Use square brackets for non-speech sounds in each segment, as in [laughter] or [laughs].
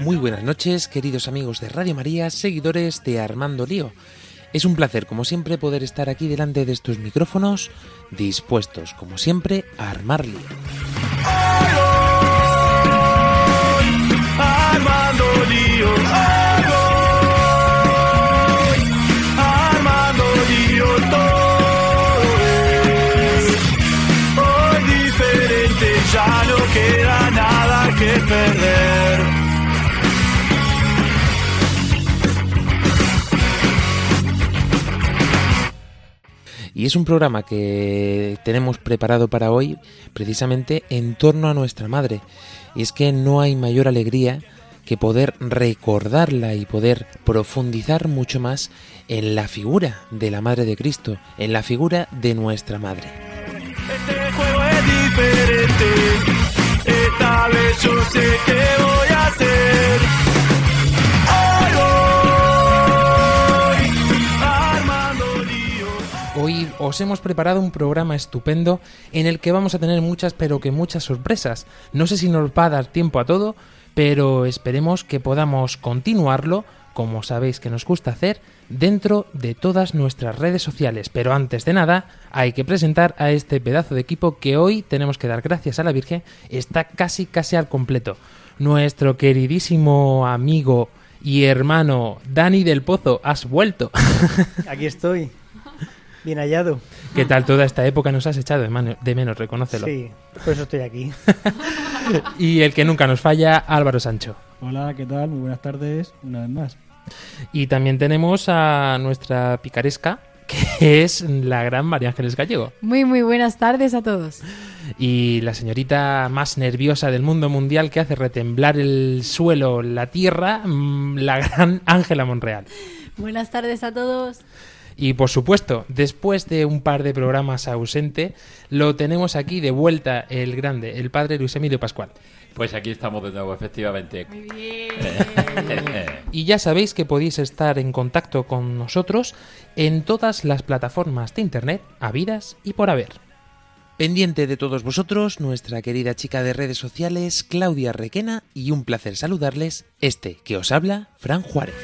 Muy buenas noches, queridos amigos de Radio María, seguidores de Armando Lío. Es un placer, como siempre, poder estar aquí delante de estos micrófonos, dispuestos, como siempre, a armar lío. Armando lío. Armando lío, todo hoy diferente, ya no queda nada que perder. Y es un programa que tenemos preparado para hoy precisamente en torno a nuestra madre. Y es que no hay mayor alegría que poder recordarla y poder profundizar mucho más en la figura de la Madre de Cristo, en la figura de nuestra Madre. Este juego es diferente. Esta vez yo sé qué voy a hacer. Os hemos preparado un programa estupendo en el que vamos a tener muchas, pero que muchas sorpresas. No sé si nos va a dar tiempo a todo, pero esperemos que podamos continuarlo, como sabéis que nos gusta hacer, dentro de todas nuestras redes sociales. Pero antes de nada, hay que presentar a este pedazo de equipo que hoy tenemos que dar gracias a la Virgen, está casi casi al completo. Nuestro queridísimo amigo y hermano Dani del Pozo, has vuelto. Aquí estoy. Bien hallado. ¿Qué tal toda esta época nos has echado de, mano- de menos? Reconócelo. Sí, por eso estoy aquí. [laughs] Y el que nunca nos falla, Álvaro Sancho. Hola, ¿qué tal? Muy buenas tardes, una vez más. Y también tenemos a nuestra picaresca, que es la gran María Ángeles Gallego. Muy, muy buenas tardes a todos. Y la señorita más nerviosa del mundo mundial que hace retemblar el suelo, la tierra, mm, la gran Ángela Monreal. Buenas tardes a todos. Y por supuesto, después de un par de programas ausente, lo tenemos aquí de vuelta el grande, el padre Luis Emilio Pascual. Pues aquí estamos de nuevo, efectivamente. Muy [laughs] bien. Y ya sabéis que podéis estar en contacto con nosotros en todas las plataformas de internet habidas y por haber. Pendiente de todos vosotros, nuestra querida chica de redes sociales, Claudia Requena, y un placer saludarles, este que os habla, Fran Juárez.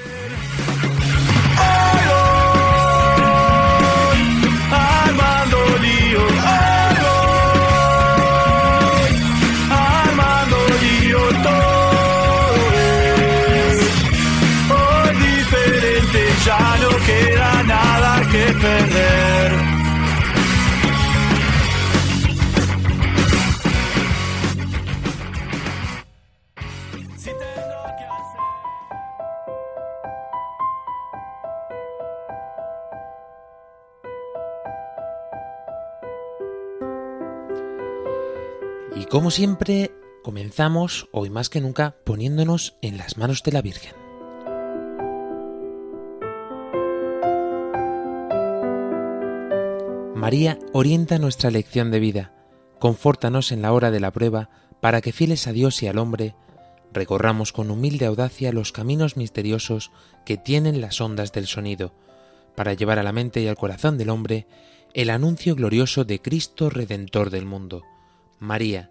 Y como siempre, comenzamos, hoy más que nunca, poniéndonos en las manos de la Virgen. María orienta nuestra lección de vida, confórtanos en la hora de la prueba, para que fieles a Dios y al hombre, recorramos con humilde audacia los caminos misteriosos que tienen las ondas del sonido, para llevar a la mente y al corazón del hombre el anuncio glorioso de Cristo Redentor del mundo. María,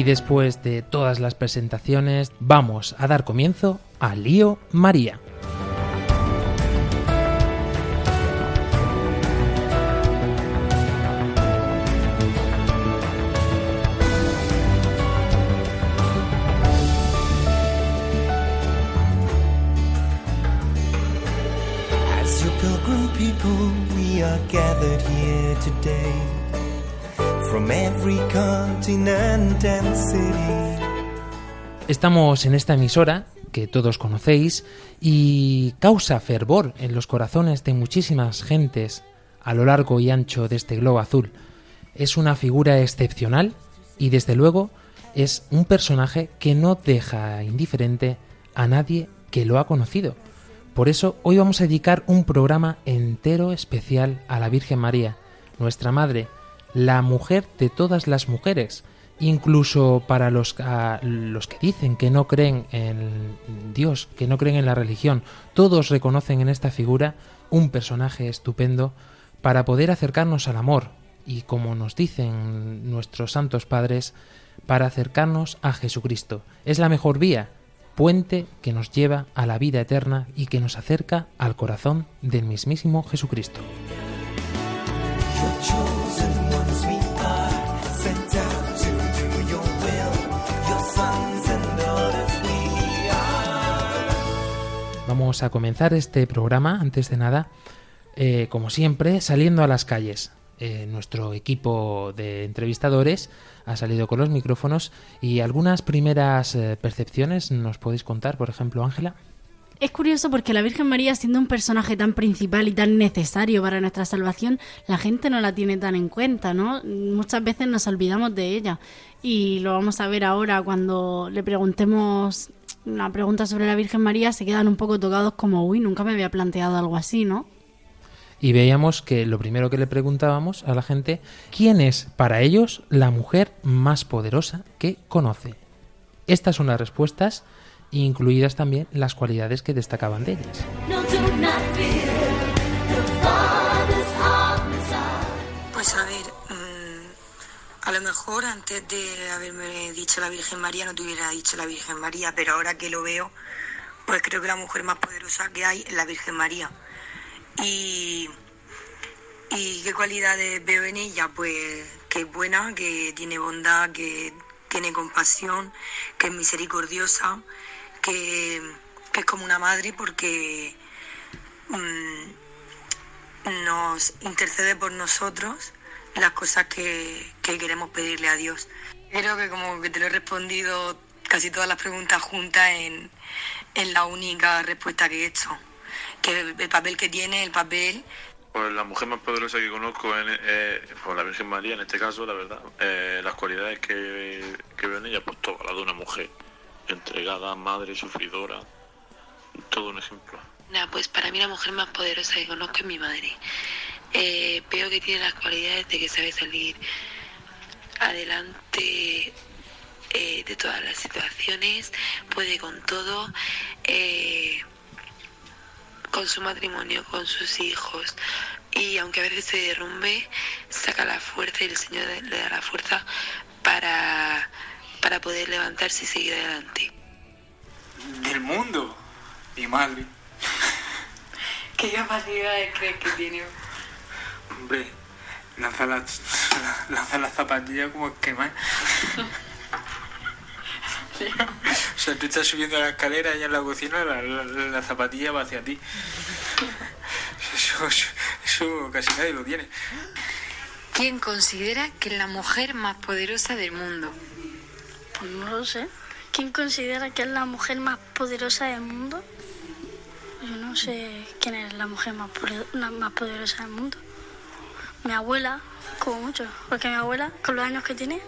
Y después de todas las presentaciones, vamos a dar comienzo a Lío María. As people, we are gathered here today from every city. Estamos en esta emisora que todos conocéis y causa fervor en los corazones de muchísimas gentes a lo largo y ancho de este globo azul. Es una figura excepcional y desde luego es un personaje que no deja indiferente a nadie que lo ha conocido. Por eso hoy vamos a dedicar un programa entero especial a la Virgen María, nuestra Madre, la mujer de todas las mujeres, incluso para los, a los que dicen que no creen en Dios, que no creen en la religión, todos reconocen en esta figura un personaje estupendo para poder acercarnos al amor y, como nos dicen nuestros santos padres, para acercarnos a Jesucristo. Es la mejor vía, puente que nos lleva a la vida eterna y que nos acerca al corazón del mismísimo Jesucristo. Vamos a comenzar este programa, antes de nada, eh, como siempre, saliendo a las calles. Eh, nuestro equipo de entrevistadores ha salido con los micrófonos y algunas primeras eh, percepciones nos podéis contar, por ejemplo, Ángela. Es curioso porque la Virgen María, siendo un personaje tan principal y tan necesario para nuestra salvación, la gente no la tiene tan en cuenta, ¿no? Muchas veces nos olvidamos de ella. Y lo vamos a ver ahora cuando le preguntemos una pregunta sobre la Virgen María, se quedan un poco tocados como, uy, nunca me había planteado algo así, ¿no? Y veíamos que lo primero que le preguntábamos a la gente, ¿quién es para ellos la mujer más poderosa que conoce? Estas son las respuestas, incluidas también las cualidades que destacaban de ellas. Pues a lo mejor antes de haberme dicho la Virgen María no te hubiera dicho la Virgen María, pero ahora que lo veo, pues creo que la mujer más poderosa que hay es la Virgen María. Y, y qué cualidades veo en ella, pues que es buena, que tiene bondad, que tiene compasión, que es misericordiosa, que, es como una madre porque mm, nos intercede por nosotros las cosas que, que queremos pedirle a Dios. Creo que como que te lo he respondido casi todas las preguntas juntas en, en la única respuesta que he hecho. Que el, el papel que tiene, el papel Pues la mujer más poderosa que conozco es eh, pues la Virgen María, en este caso, la verdad. Eh, las cualidades que, que veo en ella, pues todas las de una mujer. Entregada, madre, sufridora. Todo un ejemplo. Nah, pues para mí la mujer más poderosa que conozco es mi madre. Eh, veo que tiene las cualidades de que sabe salir adelante eh, de todas las situaciones, puede con todo, eh, con su matrimonio, con sus hijos. Y aunque a veces se derrumbe, saca la fuerza y el Señor le da la fuerza para, para poder levantarse y seguir adelante. Del mundo. Mi madre. ¿Qué capacidades crees que tiene? Hombre, lanza las, [laughs] lanza las zapatillas como quemar. [laughs] O sea, tú estás subiendo la escalera y en la cocina la, la- la zapatilla va hacia ti. Eso, eso, eso casi nadie lo tiene. ¿Quién considera que es la mujer más poderosa del mundo? Pues no lo sé. ¿Quién considera que es la mujer más poderosa del mundo? Yo no sé quién es la mujer más, la más poderosa del mundo. Mi abuela, como mucho. Porque mi abuela, con los años que tiene.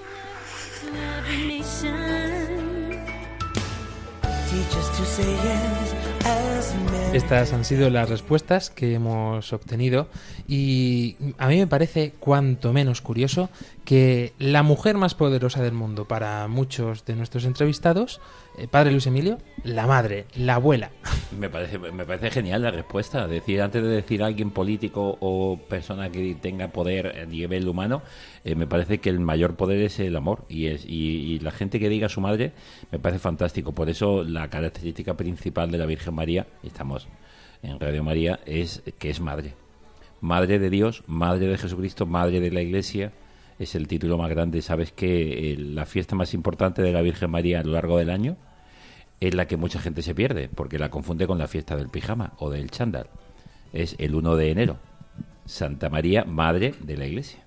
Estas han sido las respuestas que hemos obtenido y a mí me parece cuanto menos curioso que la mujer más poderosa del mundo para muchos de nuestros entrevistados, eh, padre Luis Emilio, la madre, la abuela. [laughs] Me parece, me parece genial la respuesta. Es decir, antes de decir a alguien político o persona que tenga poder a nivel humano, eh, me parece que el mayor poder es el amor. Y, es, y, la gente que diga a su madre me parece fantástico. Por eso la característica principal de la Virgen María, estamos en Radio María, es que es madre. Madre de Dios, madre de Jesucristo, madre de la Iglesia. Es el título más grande. Sabes que eh, la fiesta más importante de la Virgen María a lo largo del año es la que mucha gente se pierde, porque la confunde con la fiesta del pijama o del chándal. Es el 1 de enero. Santa María, Madre de la Iglesia.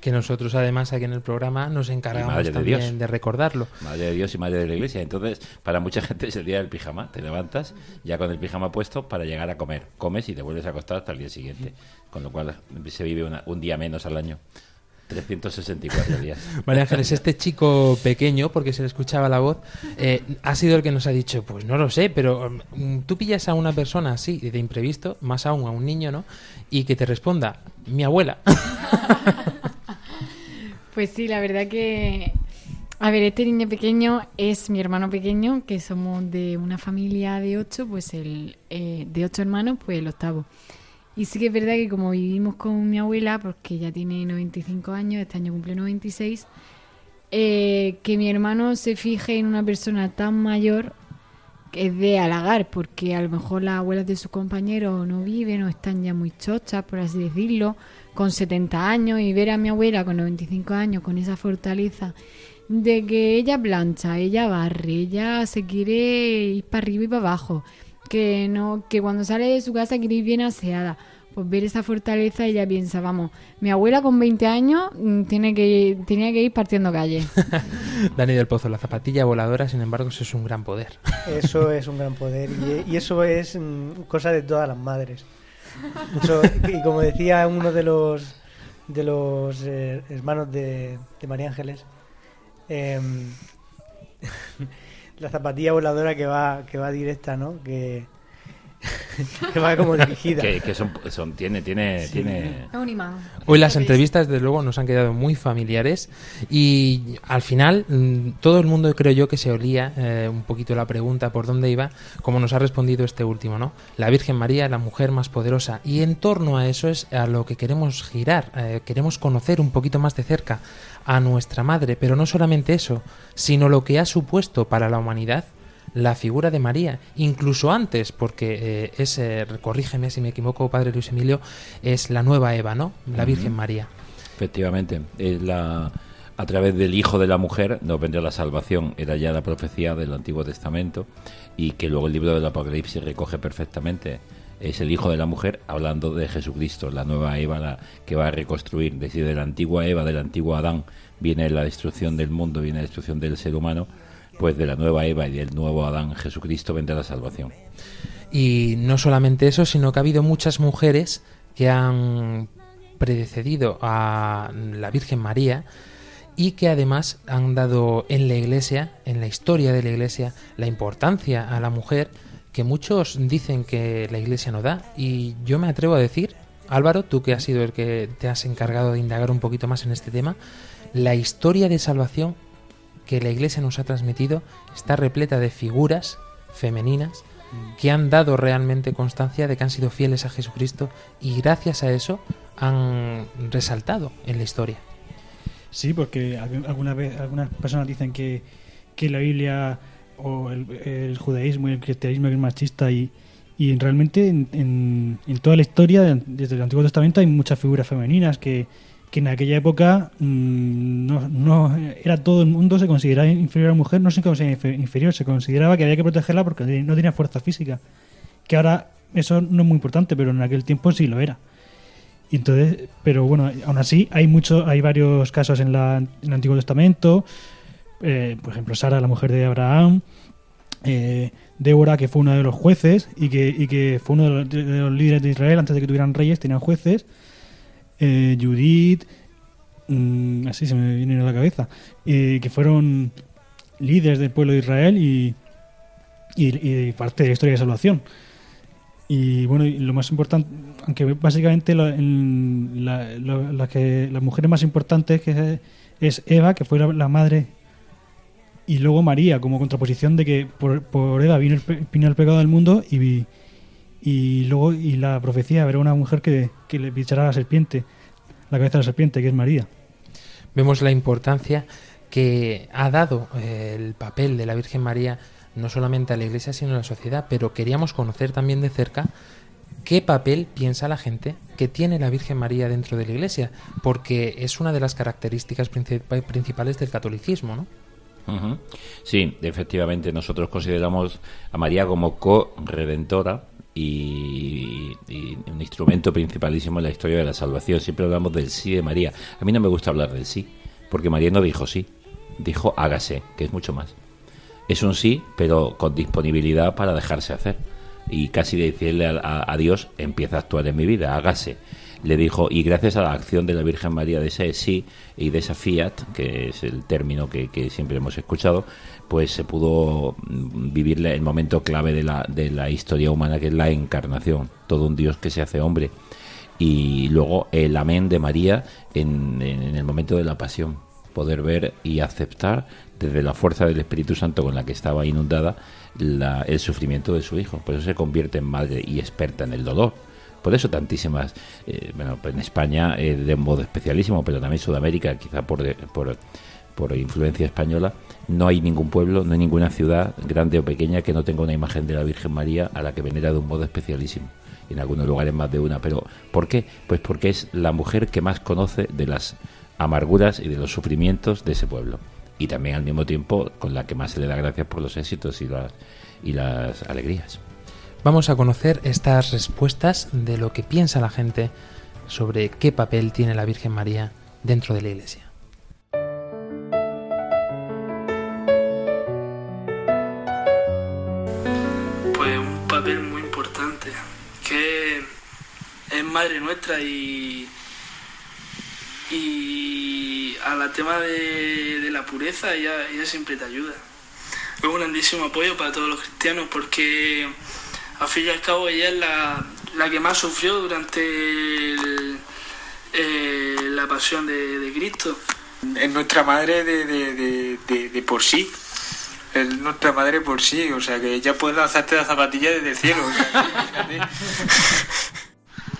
que nosotros además aquí en el programa nos encargamos de también Dios. de recordarlo. Madre de Dios y Madre de la Iglesia. Entonces, para mucha gente es el día del pijama. Te levantas ya con el pijama puesto para llegar a comer. Comes y te vuelves a acostar hasta el día siguiente. Con lo cual se vive una- un día menos al año. 364 días. [laughs] María Ángeles, este chico pequeño, porque se le escuchaba la voz, eh, ha sido el que nos ha dicho, pues no lo sé, pero mm, tú pillas a una persona así, de imprevisto, más aún a un niño, ¿no? Y que te responda, mi abuela. [laughs] Pues sí, la verdad que... A ver, este niño pequeño es mi hermano pequeño, que somos de una familia de ocho, pues el eh, de ocho hermanos, pues el octavo. Y sí que es verdad que como vivimos con mi abuela, porque ya tiene 95 años, este año cumple 96, eh, que mi hermano se fije en una persona tan mayor que es de halagar, porque a lo mejor las abuelas de sus compañeros no viven o están ya muy chochas, por así decirlo, con 70 años y ver a mi abuela con 95 años con esa fortaleza de que ella plancha, ella barre, ella se quiere ir para arriba y para abajo, que no que cuando sale de su casa quiere ir bien aseada. Pues ver esa fortaleza ella piensa, vamos, mi abuela con 20 años mm, tiene que tenía que ir partiendo calle. [laughs] Dani del Pozo, la zapatilla voladora, sin embargo, eso es un gran poder. Eso es un gran poder y, y eso es mm, cosa de todas las madres. Eso- y como decía uno de los de los eh, hermanos de, de María Ángeles, em, la zapatilla voladora que va que va directa, ¿no? Que, [laughs] que va como dirigida. Que, que son, son, tiene, tiene, Sí. tiene... Es un imán. Hoy las entrevistas, desde luego, nos han quedado muy familiares y al final mm, todo el mundo creo yo que se olía eh, un poquito la pregunta por dónde iba, como nos ha respondido este último, ¿no? La Virgen María, la mujer más poderosa. Y en torno a eso es a lo que queremos girar, eh, queremos conocer un poquito más de cerca a nuestra madre, pero no solamente eso, sino lo que ha supuesto para la humanidad la figura de María, incluso antes, porque eh, es, eh, corrígeme si me equivoco, padre Luis Emilio, es la nueva Eva, ¿no? La Virgen. María. Efectivamente, es la, a través del Hijo de la Mujer nos vendrá la salvación. Era ya la profecía del Antiguo Testamento y que luego el libro del Apocalipsis recoge perfectamente. Es el Hijo de la Mujer hablando de Jesucristo, la nueva Eva que va a reconstruir. Es decir, de la antigua Eva, del antiguo Adán, viene la destrucción del mundo, viene la destrucción del ser humano. Pues de la nueva Eva y del nuevo Adán, Jesucristo, vendrá la salvación. Y no solamente eso, sino que ha habido muchas mujeres que han predecedido a la Virgen María y que además han dado en la Iglesia, en la historia de la Iglesia, la importancia a la mujer que muchos dicen que la Iglesia no da. Y yo me atrevo a decir, Álvaro, tú que has sido el que te has encargado de indagar un poquito más en este tema, la historia de salvación que la Iglesia nos ha transmitido está repleta de figuras femeninas que han dado realmente constancia de que han sido fieles a Jesucristo y gracias a eso han resaltado en la historia. Sí, porque algu- alguna vez, algunas personas dicen que, que la Biblia o el, judaísmo y el cristianismo es machista y, y realmente en, en- toda la historia, de- desde el Antiguo Testamento, hay muchas figuras femeninas que, que en aquella época mm, no, no era todo el mundo se consideraba inferior a la mujer, no se consideraba infe- inferior, se consideraba que había que protegerla porque no tenía fuerza física. Que ahora eso no es muy importante, pero en aquel tiempo sí lo era. Y entonces, pero bueno, aún así hay mucho, hay varios casos en, la, en el Antiguo Testamento, eh, por ejemplo Sara, la mujer de Abraham, eh, Débora, que fue uno de los jueces y que, y que fue uno de los, de los líderes de Israel antes de que tuvieran reyes, tenían jueces, eh, Judith, mm, así se me viene a la cabeza, eh, que fueron líderes del pueblo de Israel y, y, parte de la historia de salvación. Y bueno, y lo más importante, aunque básicamente la, las mujeres más importantes que es Eva, que fue la madre, y luego María, como contraposición de que por, por Eva vino el, vino el pecado del mundo y, y luego y la profecía habrá una mujer que, que le pichará a la serpiente, la cabeza de la serpiente, que es María. Vemos la importancia que ha dado eh, el papel de la Virgen María no solamente a la Iglesia sino a la sociedad, pero queríamos conocer también de cerca qué papel piensa la gente que tiene la Virgen María dentro de la Iglesia, porque es una de las características princip- principales del catolicismo, ¿no? Sí, efectivamente, nosotros consideramos a María como co-redentora y, un instrumento principalísimo en la historia de la salvación. Siempre hablamos del sí de María. A mí no me gusta hablar del sí, porque María no dijo sí, dijo hágase, que es mucho más. Es un sí, pero con disponibilidad para dejarse hacer. Y casi decirle a- a Dios, empieza a actuar en mi vida, hágase. Le dijo, y gracias a la acción de la Virgen María de ese sí y de esa fiat, que es el término que, siempre hemos escuchado, pues se pudo mm, vivir el momento clave de la, de la historia humana, que es la encarnación, todo un Dios que se hace hombre. Y luego el amén de María en, en- en el momento de la pasión, poder ver y aceptar desde la fuerza del Espíritu Santo con la que estaba inundada la- el sufrimiento de su hijo. Por eso se convierte en madre y experta en el dolor. Por eso tantísimas, eh, bueno, en España eh, de modo especialísimo, pero también Sudamérica, quizá por, por, por influencia española, no hay ningún pueblo, no hay ninguna ciudad, grande o pequeña, que no tenga una imagen de la Virgen María a la que venera de un modo especialísimo. En algunos lugares más de una. Pero ¿por qué? Pues porque es la mujer que más conoce de las amarguras y de los sufrimientos de ese pueblo. Y también al mismo tiempo con la que más se le da gracias por los éxitos y las, y las alegrías. Vamos a conocer estas respuestas de lo que piensa la gente sobre qué papel tiene la Virgen María dentro de la Iglesia. Pues un papel muy importante, que es madre nuestra y, y a la tema de, la pureza ella, ella siempre te ayuda. Es un grandísimo apoyo para todos los cristianos porque al fin y al cabo ella es la, la que más sufrió durante el- eh, la pasión de, de Cristo. Es nuestra madre de, de, de, de- de por sí. Es nuestra madre por sí. O sea que ya puedes lanzarte la zapatilla desde el cielo. o sea. [laughs]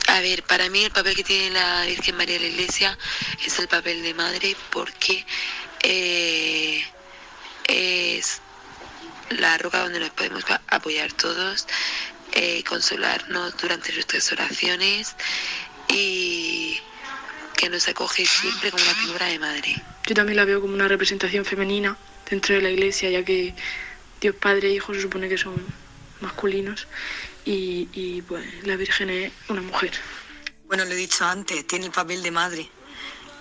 A ver, para mí el papel que tiene la Virgen María en la Iglesia es el papel de madre porque eh, es la roca donde nos podemos apoyar todos, eh, consolarnos durante nuestras oraciones y que nos acoge siempre como una figura de madre. Yo también la veo como una representación femenina dentro de la iglesia, ya que Dios Padre e Hijo se supone que son masculinos y, y, pues la Virgen es una mujer. Bueno, lo he dicho antes, tiene el papel de madre,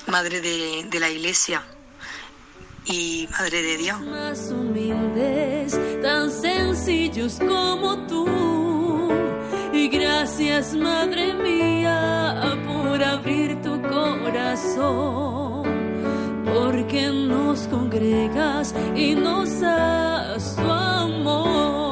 madre de, de la iglesia y madre de Dios. más humildes, tan sencillos como tú. Y gracias, Madre mía, por abrir tu corazón, porque nos congregas y nos das tu amor.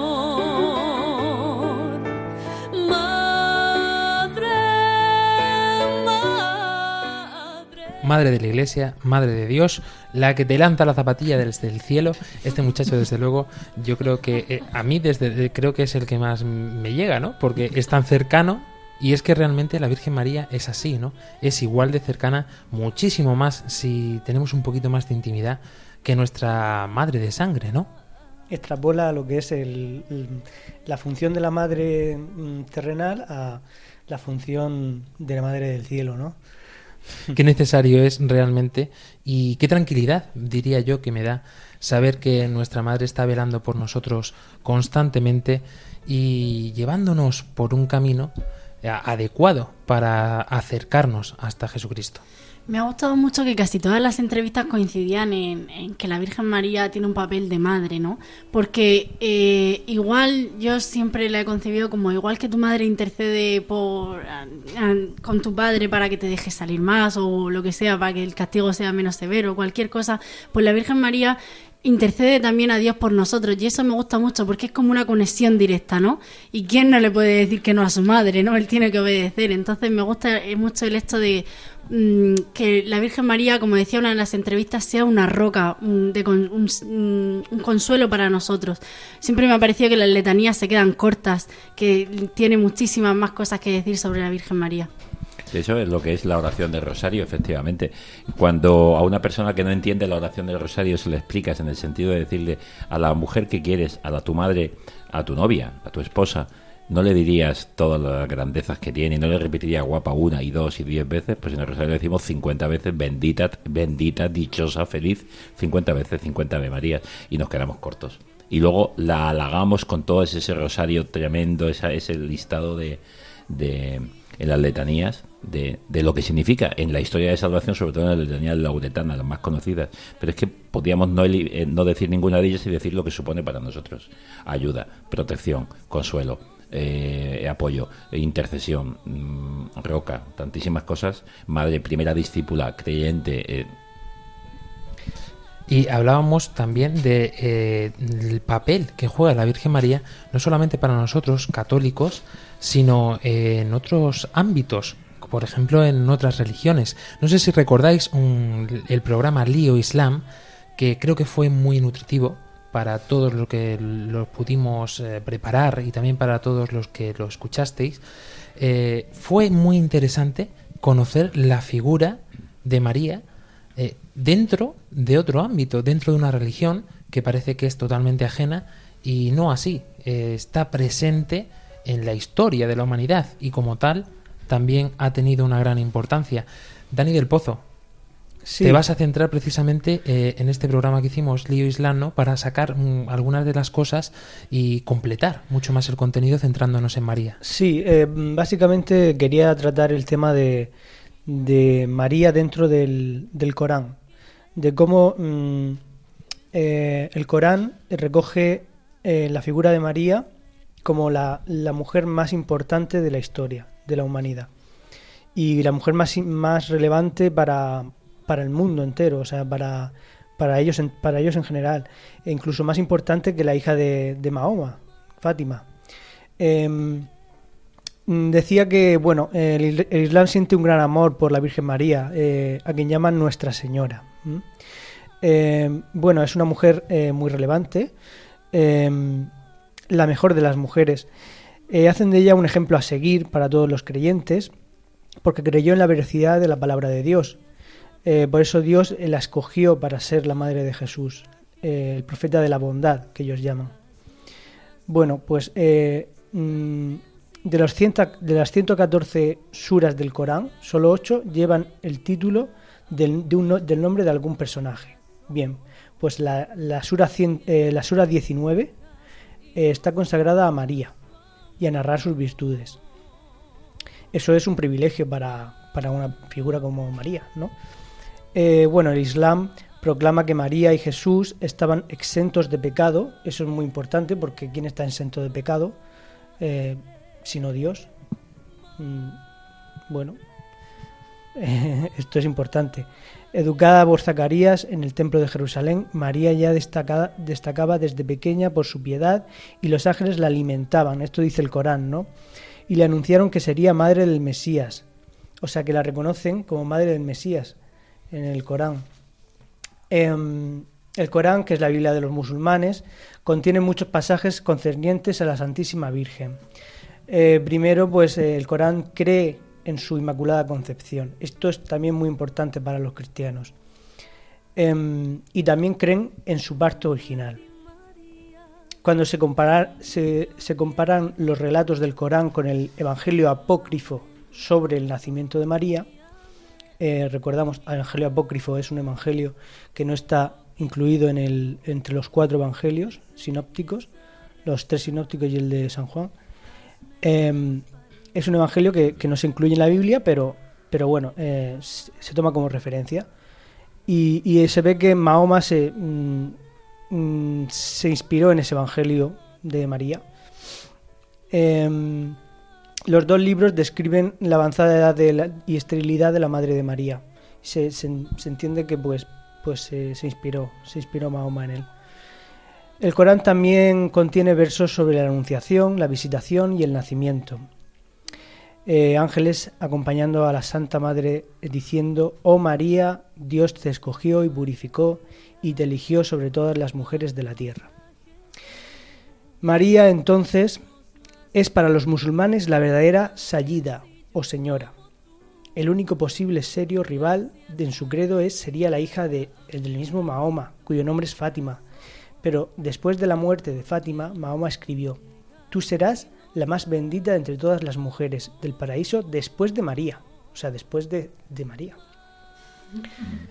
Madre de la Iglesia, Madre de Dios, la que te lanza la zapatilla desde el cielo. Este muchacho, desde luego, yo creo que eh, a mí desde eh, creo que es el que más me llega, ¿no? Porque es tan cercano y es que realmente la Virgen María es así, ¿no? Es igual de cercana, muchísimo más si tenemos un poquito más de intimidad que nuestra madre de sangre, ¿no? extrapola lo que es el, la función de la madre mm, terrenal a la función de la madre del cielo, ¿no? Qué necesario es realmente y qué tranquilidad, diría yo, que me da saber que nuestra Madre está velando por nosotros constantemente y llevándonos por un camino eh, adecuado para acercarnos hasta Jesucristo. Me ha gustado mucho que casi todas las entrevistas coincidían en, que la Virgen María tiene un papel de madre, ¿no? Porque eh, igual yo siempre la he concebido como igual que tu madre intercede por con tu padre para que te dejes salir más o lo que sea, para que el castigo sea menos severo, cualquier cosa, pues la Virgen María intercede también a Dios por nosotros y eso me gusta mucho porque es como una conexión directa, ¿no? Y quién no le puede decir que no a su madre, ¿no? Él tiene que obedecer. Entonces me gusta mucho el hecho de mm, que la Virgen María, como decía una de las entrevistas, sea una roca, un, de con- un- un consuelo para nosotros. Siempre me ha parecido que las letanías se quedan cortas, que tiene muchísimas más cosas que decir sobre la Virgen María. Eso es lo que es la oración del rosario, efectivamente. Cuando a una persona que no entiende la oración del rosario se le explicas en el sentido de decirle a la mujer que quieres, a la, tu madre, a tu novia, a tu esposa, no le dirías todas las grandezas que tiene y no le repetirías guapa una y dos y diez veces, pues en el rosario decimos 50 veces bendita, bendita, dichosa, feliz, 50 veces 50 Ave Marías y nos quedamos cortos. y luego la halagamos con todo ese, ese rosario tremendo, esa, ese listado de, de en las letanías de, lo que significa en la historia de salvación, sobre todo en la letanía lauretana, las más conocidas. Pero es que podríamos no, eh, no decir ninguna de ellas y decir lo que supone para nosotros. Ayuda, protección, consuelo, eh, apoyo, intercesión, mmm, roca, tantísimas cosas. Madre, primera discípula, creyente. Eh. Y hablábamos también de eh, el papel que juega la Virgen María, no solamente para nosotros católicos, sino en otros ámbitos, por ejemplo en otras religiones. No sé si recordáis un, el programa Lío Islam, que creo que fue muy nutritivo para todos los que lo pudimos eh, preparar y también para todos los que lo escuchasteis. Eh, fue muy interesante conocer la figura de María eh, dentro de otro ámbito, dentro de una religión que parece que es totalmente ajena y no así. está presente en la historia de la humanidad y como tal también ha tenido una gran importancia. Dani del Pozo, sí. te vas a centrar precisamente eh, en este programa que hicimos, Lío Islano, para sacar mm, algunas de las cosas y completar mucho más el contenido centrándonos en María. Sí, eh, básicamente quería tratar el tema de, de María dentro del, del, Corán, de cómo mm, eh, el Corán recoge la figura de María como la, la mujer más importante de la historia de la humanidad y la mujer más, más relevante para, para el mundo entero, o sea, para, para, ellos, en, para ellos en general, e incluso más importante que la hija de, de Mahoma, Fátima. Eh, decía que, bueno, el, Islam siente un gran amor por la Virgen María, eh, a quien llaman Nuestra Señora. Eh, bueno, es una mujer eh, muy relevante, la mejor de las mujeres. Eh, hacen de ella un ejemplo a seguir para todos los creyentes, porque creyó en la veracidad de la palabra de Dios. Eh, por eso Dios la escogió para ser la madre de Jesús, eh, el profeta de la bondad, que ellos llaman. Bueno, pues mm, de, los ciento, de las 114 suras del Corán, solo 8 llevan el título del, de del nombre de algún personaje. Bien, pues la, la, sura, 100, la sura 19 está consagrada a María y a narrar sus virtudes. Eso es un privilegio para, para una figura como María, ¿no? Eh, bueno, el Islam proclama que María y Jesús estaban exentos de pecado. Eso es muy importante porque ¿quién está exento de pecado? Eh, sino Dios. Mm, bueno, [laughs] esto es importante. Educada por Zacarías en el templo de Jerusalén, María ya destacaba desde pequeña por su piedad y los ángeles la alimentaban, esto dice el Corán, ¿no? Y le anunciaron que sería madre del Mesías, o sea que la reconocen como madre del Mesías en el Corán. Eh, el Corán, que es la Biblia de los musulmanes, contiene muchos pasajes concernientes a la Santísima Virgen. Eh, primero, pues el Corán cree en su Inmaculada Concepción. Esto es también muy importante para los cristianos. Eh, y también creen en su parto original. Cuando se, se, comparan los relatos del Corán con el Evangelio apócrifo sobre el nacimiento de María, eh, recordamos, el Evangelio apócrifo es un evangelio que no está incluido en el, entre los cuatro evangelios sinópticos, los tres sinópticos y el de San Juan. Eh, es un evangelio que, no se incluye en la Biblia, pero, bueno, eh, se toma como referencia. Y, se ve que Mahoma se, mm, se inspiró en ese evangelio de María. Eh, los dos libros describen la avanzada edad y esterilidad de la madre de María. Se, entiende que pues, pues se, inspiró, se inspiró Mahoma en él. El Corán también contiene versos sobre la anunciación, la visitación y el nacimiento eh, ángeles acompañando a la Santa Madre diciendo, oh María, Dios te escogió y purificó y te eligió sobre todas las mujeres de la tierra. María entonces es para los musulmanes la verdadera Sayida o señora. El único posible serio rival en su credo es, sería la hija de, del mismo Mahoma, cuyo nombre es Fátima. Pero después de la muerte de Fátima, Mahoma escribió, tú serás la más bendita entre todas las mujeres del paraíso después de María, o sea, después de, de María.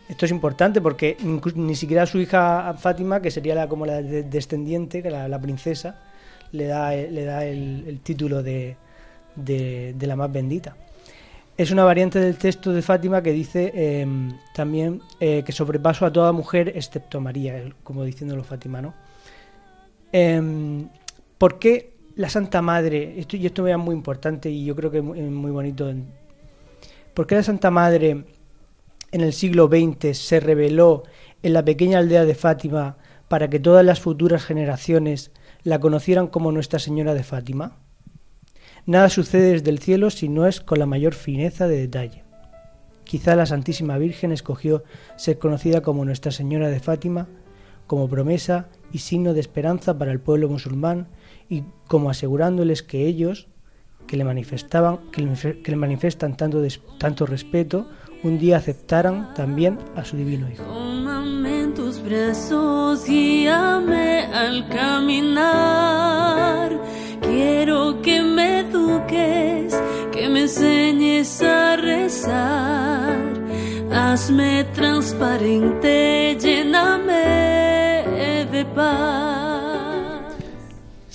Esto es importante porque ni siquiera su hija Fátima, que sería la, como la de- descendiente, la, la princesa, le da, le da el, título de, de- la más bendita. Es una variante del texto de Fátima que dice eh, también eh, que sobrepaso a toda mujer excepto María, como diciendo los fatimanos. Em, ¿Por qué la Santa Madre, esto, y esto es muy importante y yo creo que es muy, bonito, ¿por qué la Santa Madre en el siglo XX se reveló en la pequeña aldea de Fátima para que todas las futuras generaciones la conocieran como Nuestra Señora de Fátima? Nada sucede desde el cielo si no es con la mayor fineza de detalle. Quizá la Santísima Virgen escogió ser conocida como Nuestra Señora de Fátima como promesa y signo de esperanza para el pueblo musulmán y como asegurándoles que ellos, que le manifestaban, que le, que manifestan tanto, des- tanto respeto, un día aceptaran también a su divino Hijo. Tómame en tus brazos, guíame al caminar. Quiero que me eduques, que me enseñes a rezar. Hazme transparente, lléname de paz.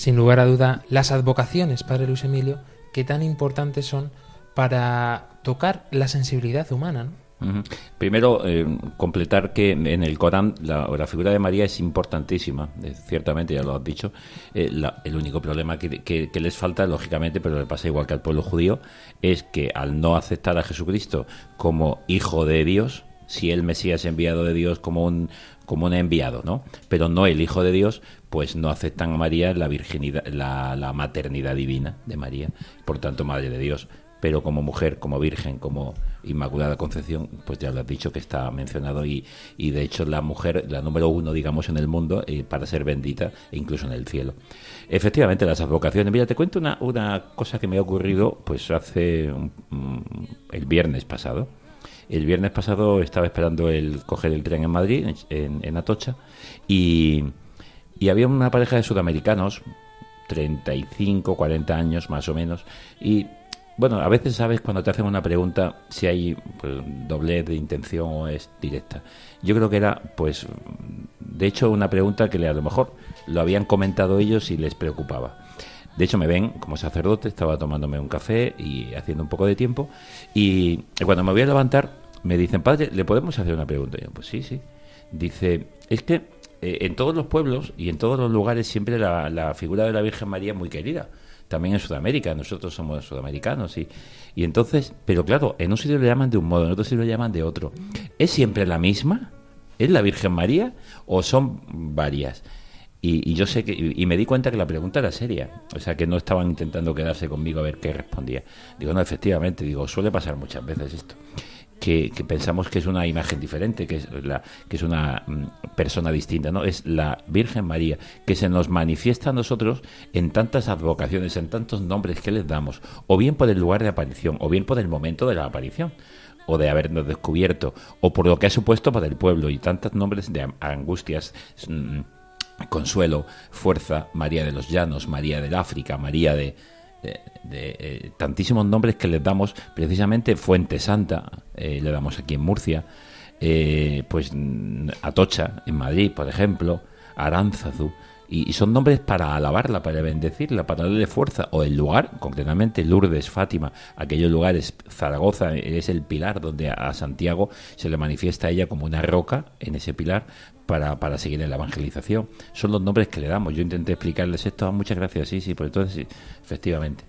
Sin lugar a duda, las advocaciones, Padre Luis Emilio, que tan importantes son para tocar la sensibilidad humana. Primero, eh, completar que en el Corán la, figura de María es importantísima, eh, ciertamente, ya lo has dicho. Eh, el único problema que, que- que les falta, lógicamente, pero le pasa igual que al pueblo judío, es que al no aceptar a Jesucristo como hijo de Dios, si el Mesías enviado de Dios como un, como un enviado, ¿no? Pero no el hijo de Dios, pues no aceptan a María la virginidad, la, maternidad divina de María, por tanto, madre de Dios. Pero como mujer, como virgen, como Inmaculada Concepción, pues ya lo has dicho que está mencionado y, y de hecho la mujer, la número uno, digamos, en el mundo eh, para ser bendita e incluso en el cielo. Efectivamente, las advocaciones. Mira, te cuento una, una cosa que me ha ocurrido pues hace un- el viernes pasado. El viernes pasado estaba esperando el coger el tren en Madrid, en, en- Atocha, y, y había una pareja de sudamericanos, 35, 40 años más o menos, y bueno, a veces sabes cuando te hacen una pregunta si hay pues, doblez de intención o es directa. Yo creo que era, pues, de hecho, una pregunta que a lo mejor lo habían comentado ellos y les preocupaba. De hecho, me ven como sacerdote, estaba tomándome un café y haciendo un poco de tiempo. Y cuando me voy a levantar, me dicen, padre, ¿le podemos hacer una pregunta? Y yo, pues sí, sí. Dice, es que eh, en todos los pueblos y en todos los lugares siempre la, figura de la Virgen María es muy querida. También en Sudamérica, nosotros somos sudamericanos. Y, y entonces, pero claro, en un sitio le llaman de un modo, en otro sitio le llaman de otro. ¿Es siempre la misma? ¿Es la Virgen María o son varias? Y, yo sé que, y, me di cuenta que la pregunta era seria, o sea que no estaban intentando quedarse conmigo a ver qué respondía. Digo, no, efectivamente, digo, suele pasar muchas veces esto, que, que pensamos que es una imagen diferente, que es, la, que es una mm, persona distinta, ¿no? Es la Virgen María, que se nos manifiesta a nosotros en tantas advocaciones, en tantos nombres que les damos, o bien por el lugar de aparición, o bien por el momento de la aparición o de habernos descubierto, o por lo que ha supuesto para el pueblo, y tantos nombres de angustias, mm, consuelo, fuerza, María de los Llanos, María del África, María de, de- eh, tantísimos nombres que les damos, precisamente Fuente Santa, eh, le damos aquí en Murcia, eh, pues mm, Atocha, en Madrid, por ejemplo, Aránzazu, y, y son nombres para alabarla, para bendecirla, para darle fuerza, o el lugar, concretamente Lourdes, Fátima, aquellos lugares, Zaragoza es el pilar donde a, a Santiago se le manifiesta a ella como una roca en ese pilar para, para seguir en la evangelización. Son los nombres que le damos. Yo intenté explicarles esto, muchas gracias, sí, sí, pues entonces sí, efectivamente.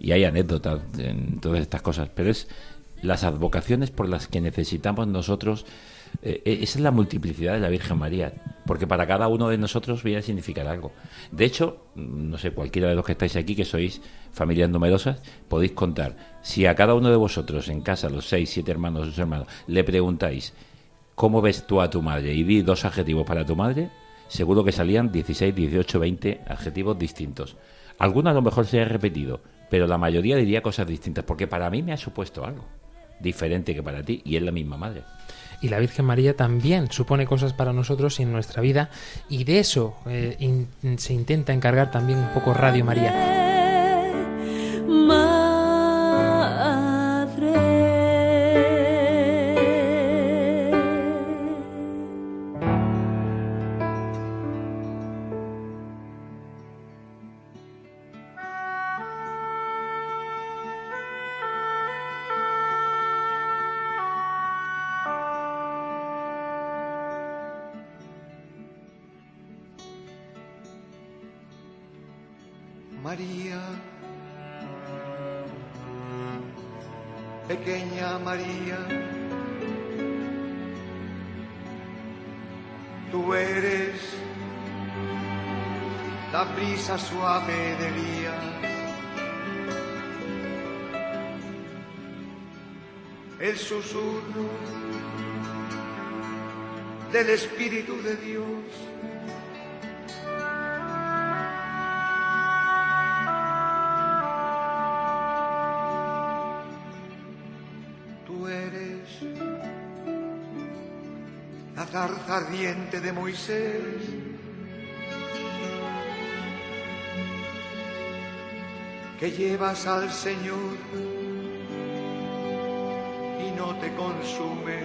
Y hay anécdotas en todas estas cosas, pero es las advocaciones por las que necesitamos nosotros eh, esa es la multiplicidad de la Virgen María, porque para cada uno de nosotros viene a significar algo. De hecho, mm, no sé, cualquiera de los que estáis aquí, que sois familias numerosas, podéis contar. Si a cada uno de vosotros en casa, los seis, siete hermanos, sus hermanos, le preguntáis, ¿cómo ves tú a tu madre? Y di dos adjetivos para tu madre, seguro que salían 16, 18, 20 adjetivos distintos. Algunos a lo mejor se han repetido, pero la mayoría diría cosas distintas, porque para mí me ha supuesto algo diferente que para ti, y es la misma madre. Y la Virgen María también supone cosas para nosotros en nuestra vida y de eso eh, se intenta encargar también un poco Radio María. Que llevas al Señor y no te consumes.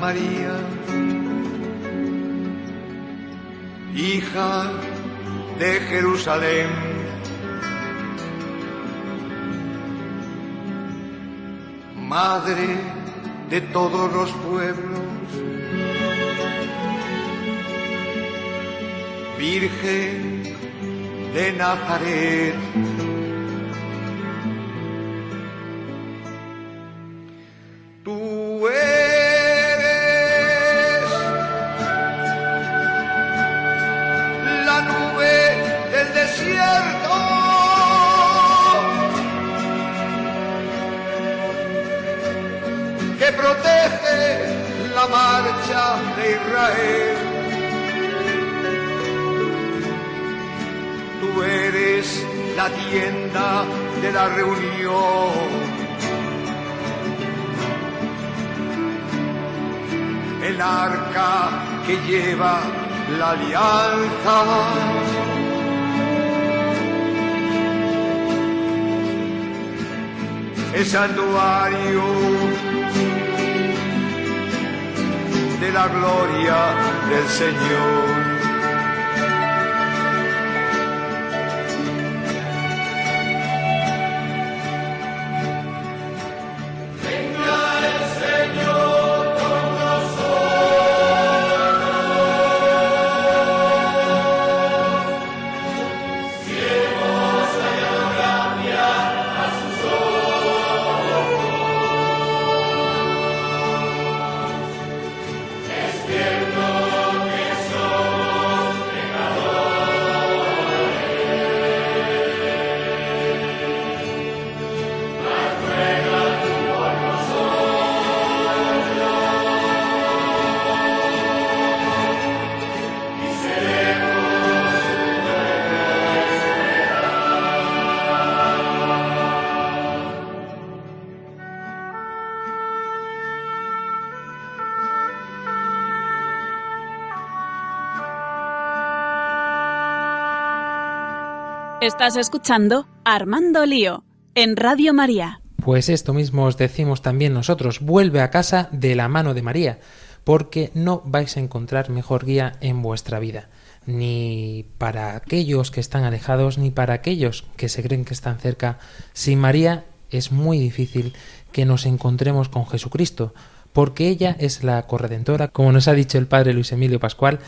María, hija de Jerusalén. Madre de todos los pueblos, Virgen de Nazaret. Reunión. el arca que lleva la alianza. El santuario de la gloria del Señor. Estás escuchando Armando Lío en Radio María. Pues esto mismo os decimos también nosotros, vuelve a casa de la mano de María, porque no vais a encontrar mejor guía en vuestra vida, ni para aquellos que están alejados, ni para aquellos que se creen que están cerca. Sin María es muy difícil que nos encontremos con Jesucristo, porque ella es la corredentora, como nos ha dicho el padre Luis Emilio Pascual,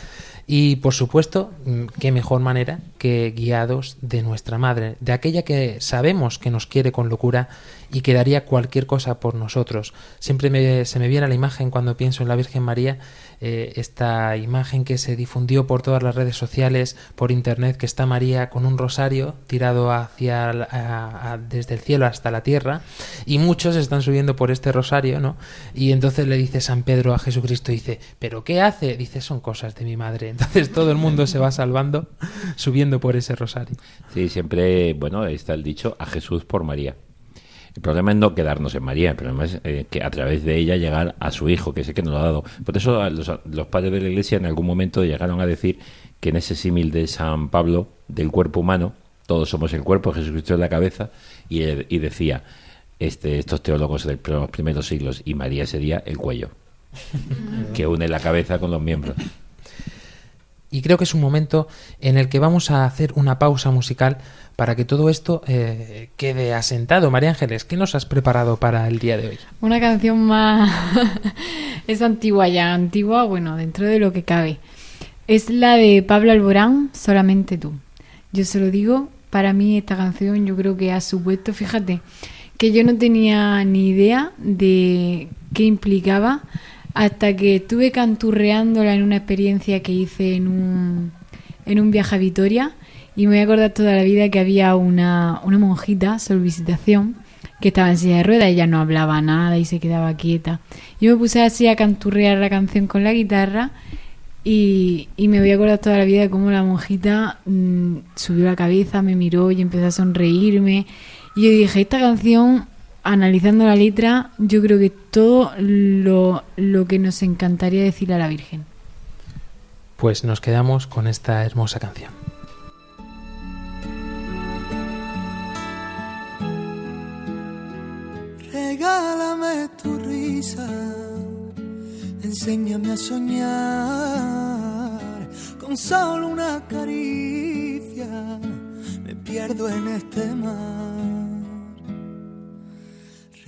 y por supuesto, mm, qué mejor manera que guiados de nuestra madre, de aquella que sabemos que nos quiere con locura y que daría cualquier cosa por nosotros. Siempre me- se me viene a la imagen cuando pienso en la Virgen María, eh, esta imagen que se difundió por todas las redes sociales, por internet, que está María con un rosario tirado hacia desde el cielo hasta la tierra y muchos están subiendo por este rosario, ¿no? Y entonces le dice San Pedro a Jesucristo, dice, ¿pero qué hace? Dice, son cosas de mi madre. Entonces todo el mundo se va salvando subiendo por ese rosario. Sí, siempre, bueno, está el dicho a Jesús por María. El problema es no quedarnos en María, el problema es eh, que a través de ella llegar a su hijo, que es el que nos lo ha dado. Por eso a los, los padres de la Iglesia en algún momento llegaron a decir que en ese símil de San Pablo, del cuerpo humano, todos somos el cuerpo, Jesucristo es la cabeza, y, él- y decía este, estos teólogos de los primeros siglos, y María sería el cuello, [laughs] que une la cabeza con los miembros. Y creo que es un momento en el que vamos a hacer una pausa musical para que todo esto eh, quede asentado. María Ángeles, ¿qué nos has preparado para el día de hoy? Una canción más... [laughs] es antigua ya, antigua, bueno, dentro de lo que cabe. Es la de Pablo Alborán, Solamente tú. Yo se lo digo, para mí esta canción yo creo que ha supuesto, fíjate, que yo no tenía ni idea de qué implicaba hasta que estuve canturreándola en una experiencia que hice en un, en un viaje a Vitoria y me voy a acordar toda la vida que había una, una monjita, visitación que estaba en silla de ruedas, ella no hablaba nada y se quedaba quieta. Yo me puse así a canturrear la canción con la guitarra y, y me voy a acordar toda la vida de cómo la monjita mm, subió la cabeza, me miró y empezó a sonreírme. Y yo dije, esta canción, analizando la letra, yo creo que todo lo, lo que nos encantaría decir a la Virgen. Pues nos quedamos con esta hermosa canción. Regálame tu risa, enséñame a soñar con solo una caricia. Me pierdo en este mar.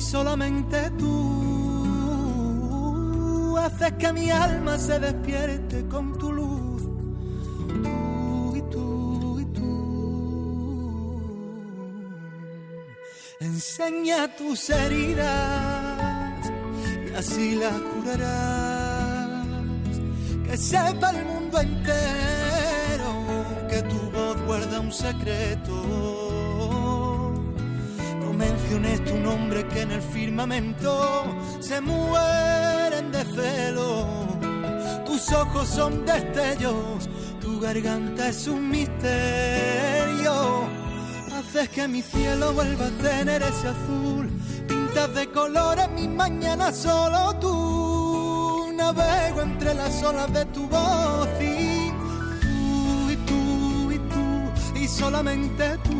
y solamente tú. Haces que mi alma se despierte con tu luz. Tú y tú y tú. Enseña tus heridas y así las curarás. Que sepa el mundo entero que tu voz guarda un secreto. Menciones tu nombre que en el firmamento se mueren de celo. Tus ojos son destellos, tu garganta es un misterio. Haces que mi cielo vuelva a tener ese azul. Pintas de colores mi mañana solo tú. Navego entre las olas de tu voz y tú y tú y tú y solamente tú.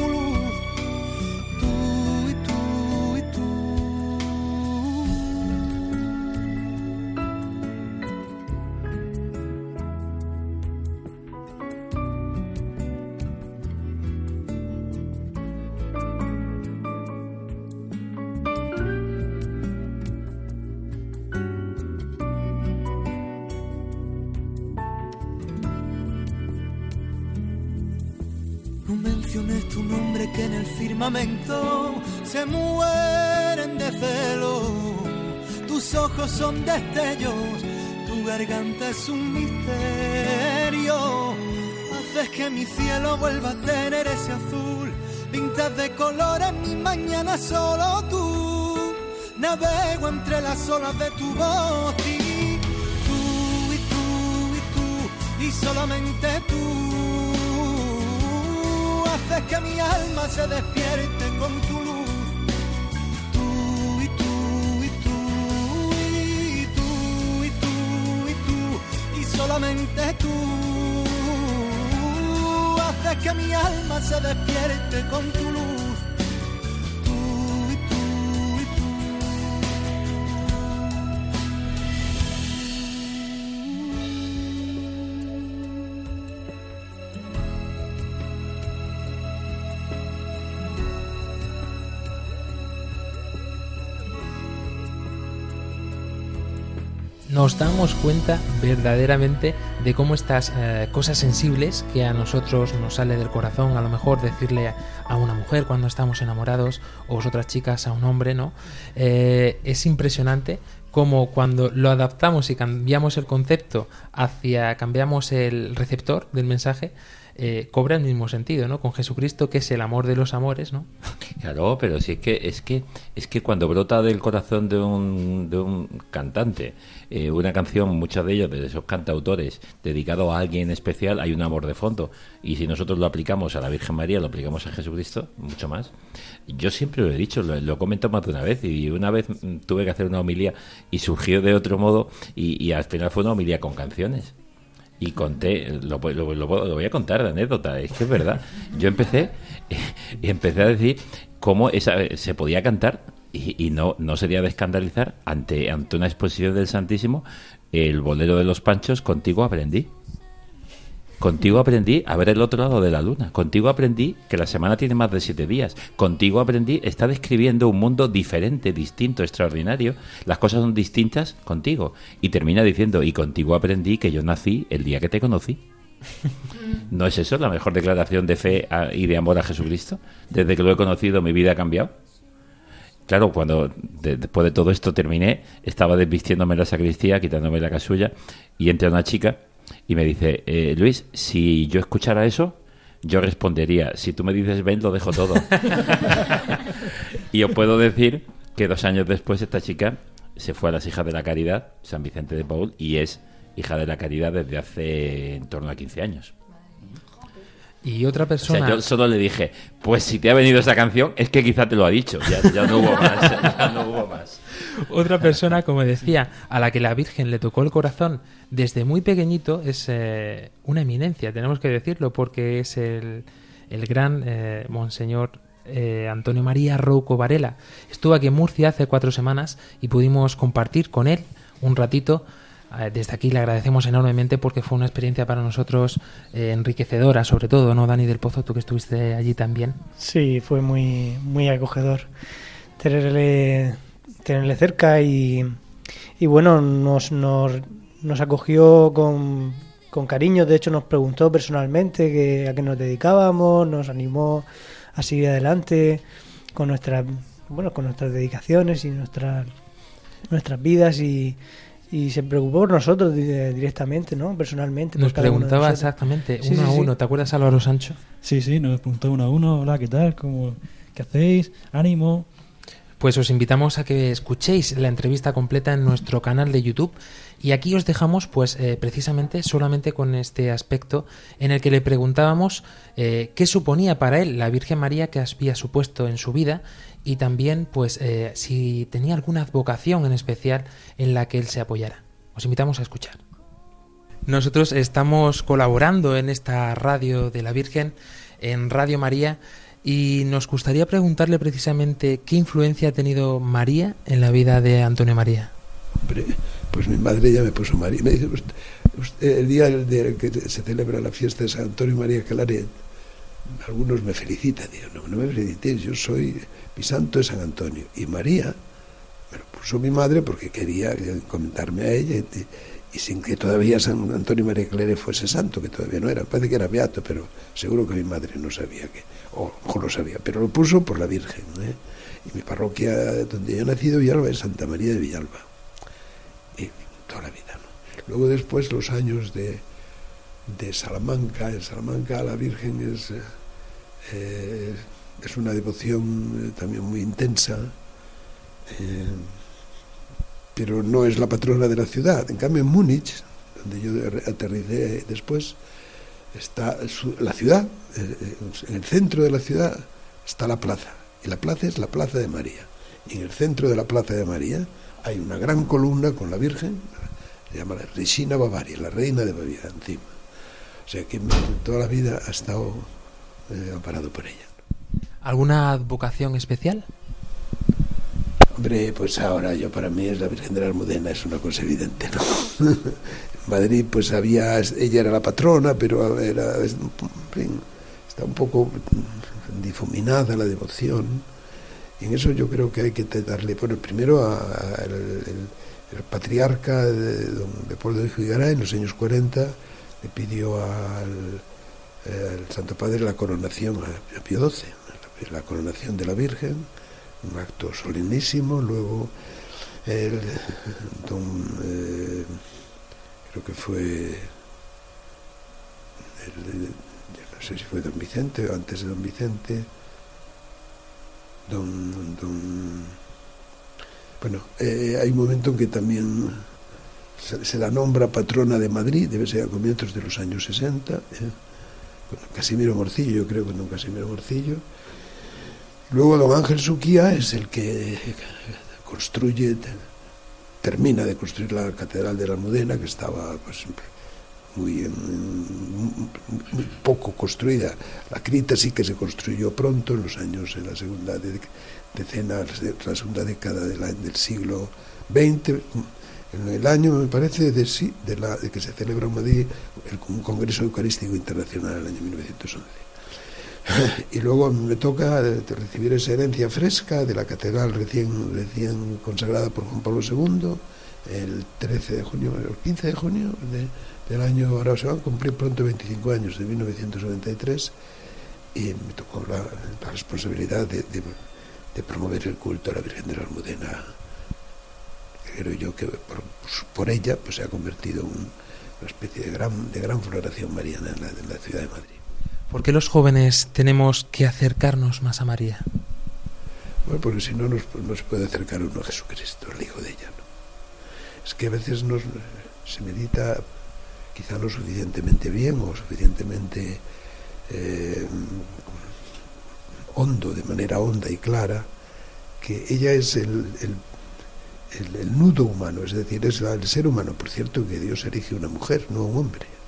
Tus ojos son destellos, tu garganta es un misterio. Haces que mi cielo vuelva a tener ese azul, pintas de colores mi mañana solo tú. Navego entre las olas de tu voz y tú y tú y tú y solamente tú haces que mi alma se despierte con tu luz. Solamente tú haces que mi alma se despierte con tu luz. Nos damos cuenta verdaderamente de cómo estas eh, cosas sensibles que a nosotros nos sale del corazón, a lo mejor decirle a una mujer cuando estamos enamorados o vosotras chicas a un hombre, ¿no? Eh, es impresionante como cuando lo adaptamos y cambiamos el concepto hacia, cambiamos el receptor del mensaje, eh, cobra el mismo sentido, ¿no? Con Jesucristo, que es el amor de los amores, ¿no? Claro, pero sí es que es que es que cuando brota del corazón de un, de un cantante eh, una canción, muchas de ellas de esos cantautores, dedicado a alguien especial, hay un amor de fondo. Y si nosotros lo aplicamos a la Virgen María, lo aplicamos a Jesucristo, mucho más. Yo siempre lo he dicho, lo, lo he comentado más de una vez, y una vez mm, tuve que hacer una homilía y surgió de otro modo, y, y al final fue una homilía con canciones y conté, lo, lo- lo- lo voy a contar de anécdota, es que es verdad. Yo empecé y [laughs] empecé a decir cómo esa, se podía cantar y, no, no sería de escandalizar ante, ante una exposición del Santísimo el bolero de los Panchos, contigo aprendí. Contigo aprendí a ver el otro lado de la luna. Contigo aprendí que la semana tiene más de siete días. Contigo aprendí, está describiendo un mundo diferente, distinto, extraordinario. Las cosas son distintas contigo. Y termina diciendo, y contigo aprendí que yo nací el día que te conocí. [laughs] ¿No es eso la mejor declaración de fe y de amor a Jesucristo? Desde que lo he conocido mi vida ha cambiado. Claro, cuando de- después de todo esto terminé, estaba desvistiéndome la sacristía, quitándome la casulla, y entra una chica y me dice, eh, Luis, si yo escuchara eso, yo respondería, si tú me dices ven, lo dejo todo. [laughs] y os puedo decir que dos años después esta chica se fue a las hijas de la caridad, San Vicente de Paul, y es hija de la caridad desde hace en torno a 15 años. Y otra O persona... sea, yo solo le dije, pues si te ha venido esa canción, es que quizá te lo ha dicho. Ya, ya no hubo más. [laughs] Ya no hubo más. Otra persona, como decía, a la que la Virgen le tocó el corazón desde muy pequeñito es eh, una eminencia, tenemos que decirlo, porque es el, el gran eh, Monseñor eh, Antonio María Rouco Varela. Estuvo aquí en Murcia hace cuatro semanas y pudimos compartir con él un ratito. Desde aquí le agradecemos enormemente porque fue una experiencia para nosotros enriquecedora, sobre todo, ¿no, Dani del Pozo? Tú que estuviste allí también. Sí, fue muy, muy acogedor tenerle, tenerle cerca y, y bueno, nos, nos, nos acogió con, con cariño. De hecho, nos preguntó personalmente que, a qué nos dedicábamos, nos animó a seguir adelante con nuestras, bueno, con nuestras dedicaciones y nuestras, nuestras vidas y, y se preocupó por nosotros di- directamente, ¿no? Personalmente. por Nos cada uno de preguntaba nosotros. exactamente, Sí, uno sí, a sí. uno. ¿Te acuerdas, Álvaro Sancho? Sí, sí, nos preguntó uno a uno, hola, ¿qué tal? ¿Cómo, ¿Qué hacéis? Ánimo. Pues os invitamos a que escuchéis la entrevista completa en nuestro canal de YouTube y aquí os dejamos pues eh, precisamente solamente con este aspecto en el que le preguntábamos eh, qué suponía para él la Virgen María que había supuesto en su vida y también pues eh, si tenía alguna vocación en especial en la que él se apoyara. Os invitamos a escuchar. Nosotros estamos colaborando en esta radio de la Virgen, en Radio María, y nos gustaría preguntarle precisamente qué influencia ha tenido María en la vida de Antonio María. Pues mi madre ya me puso María. Me dice, "Usted- usted, el día de que se celebra la fiesta de San Antonio María Claret, algunos me felicitan. Digo, no, no me felicitéis, yo soy, mi santo es San Antonio. Y María me lo puso mi madre porque quería comentarme a ella. Y, y sin que todavía San Antonio María Clare fuese santo, que todavía no era, parece que era beato, pero seguro que mi madre no sabía que, o no lo sabía, pero lo puso por la Virgen. ¿eh? Y mi parroquia donde yo he nacido, Villalba, es Santa María de Villalba. Y toda la vida. Luego después los años de, de Salamanca, en Salamanca la Virgen es, eh, es una devoción eh, también muy intensa. Eh, pero no es la patrona de la ciudad. En cambio, en Múnich, donde yo aterricé después, está la ciudad, en el centro de la ciudad está la plaza, y la plaza es la Plaza de María. Y en el centro de la Plaza de María hay una gran columna con la Virgen, se llama la Regina Bavaria, la reina de Baviera, encima. O sea que toda la vida ha estado eh, amparado por ella. ¿Alguna vocación especial? Hombre, pues ahora yo para mí es la Virgen de la Almudena, es una cosa evidente, ¿no? [laughs] Madrid pues había, ella era la patrona, pero era, está un poco difuminada la devoción. Y en eso yo creo que hay que darle, bueno, primero al el, patriarca de don Leopoldo de Figueroa en los años 40 le pidió al, Santo Padre la coronación a Pío XII, la coronación de la Virgen un acto solemnísimo, luego el don, eh, creo que fue, no sé si fue don Vicente o antes de don Vicente, don, bueno, eh, hay un momento en que también se, la nombra patrona de Madrid, debe ser a comienzos de los años 60, eh, con Casimiro Morcillo, yo creo con don Casimiro Morcillo, Luego don Ángel Suquía es el que construye, termina de construir la Catedral de la Almudena, que estaba pues, muy, poco construida. La cripta sí que se construyó pronto, en los años, en la segunda decena, la segunda década del, siglo XX, en el año, me parece, de, de, la, de que se celebra en Madrid el, Congreso Eucarístico Internacional el año 1911. [laughs] y luego me toca recibir esa herencia fresca de la catedral recién, recién consagrada por Juan Pablo II el 13 de junio, el 15 de junio del año, ahora se van a cumplir pronto 25 años, de 1993, y me tocó la, responsabilidad de, promover el culto a la Virgen de la Almudena. Creo yo que por, ella pues, se ha convertido en una especie de gran, de gran floración mariana en la ciudad de Madrid. ¿Por qué los jóvenes tenemos que acercarnos más a María? Bueno, porque si no, no se puede acercar uno a Jesucristo, el Hijo de ella. Es que a veces nos, se medita quizá lo suficientemente bien o suficientemente eh, hondo, de manera honda y clara, que ella es el, el, nudo humano, es decir, es el ser humano. Por cierto, que Dios elige una mujer, no un hombre.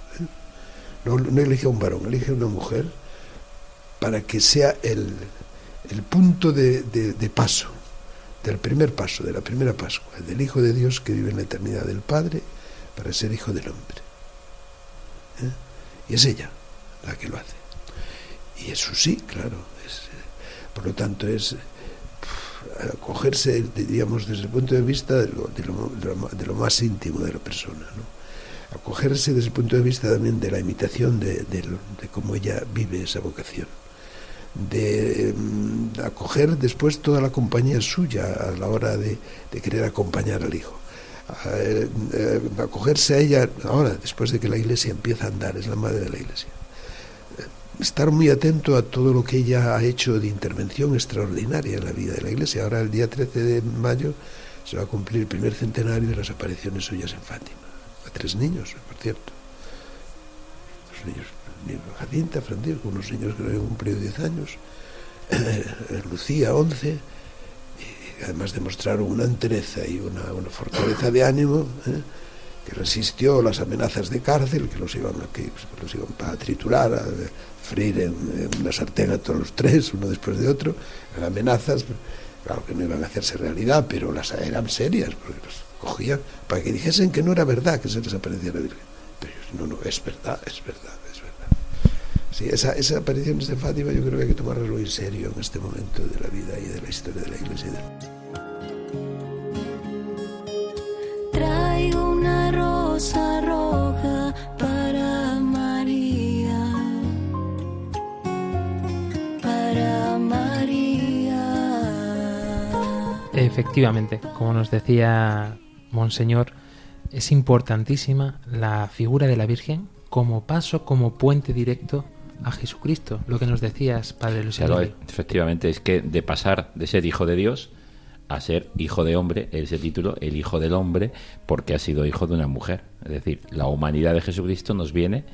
No, elige a un varón, elige a una mujer para que sea el, punto de, paso, del primer paso, de la primera Pascua, del Hijo de Dios que vive en la eternidad del Padre para ser Hijo del hombre. ¿Eh? Y es ella la que lo hace. Y eso sí, claro. por lo tanto, es acogerse, diríamos, desde el punto de vista de lo, de lo más íntimo de la persona. ¿no? Acogerse desde el punto de vista también de la imitación de, cómo ella vive esa vocación, de mm, acoger después toda la compañía suya a la hora de, querer acompañar al hijo, eh, acogerse a ella ahora, después de que la iglesia empieza a andar, es la madre de la iglesia. Estar muy atento a todo lo que ella ha hecho de intervención extraordinaria en la vida de la iglesia. Ahora, el día 13 de mayo, se va a cumplir el primer centenario de las apariciones suyas en Fátima tres niños, por cierto. Los niños, Jacinta, Francisco, unos niños que no habían cumplido 10 años, Lucía, 11, y además demostraron una entereza y una, fortaleza de ánimo ¿eh? que resistió las amenazas de cárcel que los iban que los iban a triturar, a freír en, una sartén a todos los tres, uno después de otro, amenazas, claro que no iban a hacerse realidad, pero las eran serias, porque los, cogían para que dijesen que no era verdad que se les aparecía la Virgen. Pero no, no, es verdad, es verdad, es verdad. Sí, esa, esa aparición de Fátima yo creo que hay que tomarlo en serio en este momento de la vida y de la historia de la Iglesia. Traigo una rosa Efectivamente, como nos decía Monseñor, es importantísima la figura de la Virgen como paso, como puente directo a Jesucristo, lo que nos decías, Padre Luis Claro, efectivamente, es que de pasar de ser hijo de Dios a ser hijo de hombre, ese título, el hijo del hombre, porque ha sido hijo de una mujer. Es decir, la humanidad de Jesucristo nos viene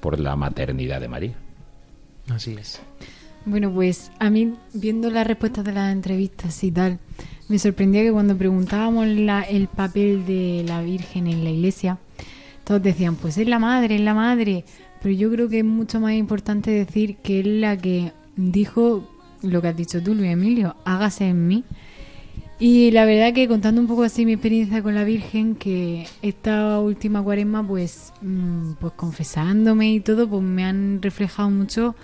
por la maternidad de María. Así es. Bueno, pues a mí, viendo las respuestas de las entrevistas y tal, me sorprendía que cuando preguntábamos la- el papel de la Virgen en la iglesia, todos decían, pues es la madre, es la madre. Pero yo creo que es mucho más importante decir que es la que dijo lo que has dicho tú, Luis Emilio, hágase en mí. Y la verdad que contando un poco así mi experiencia con la Virgen, que esta última cuaresma, pues, mm, pues confesándome y todo, pues me han reflejado mucho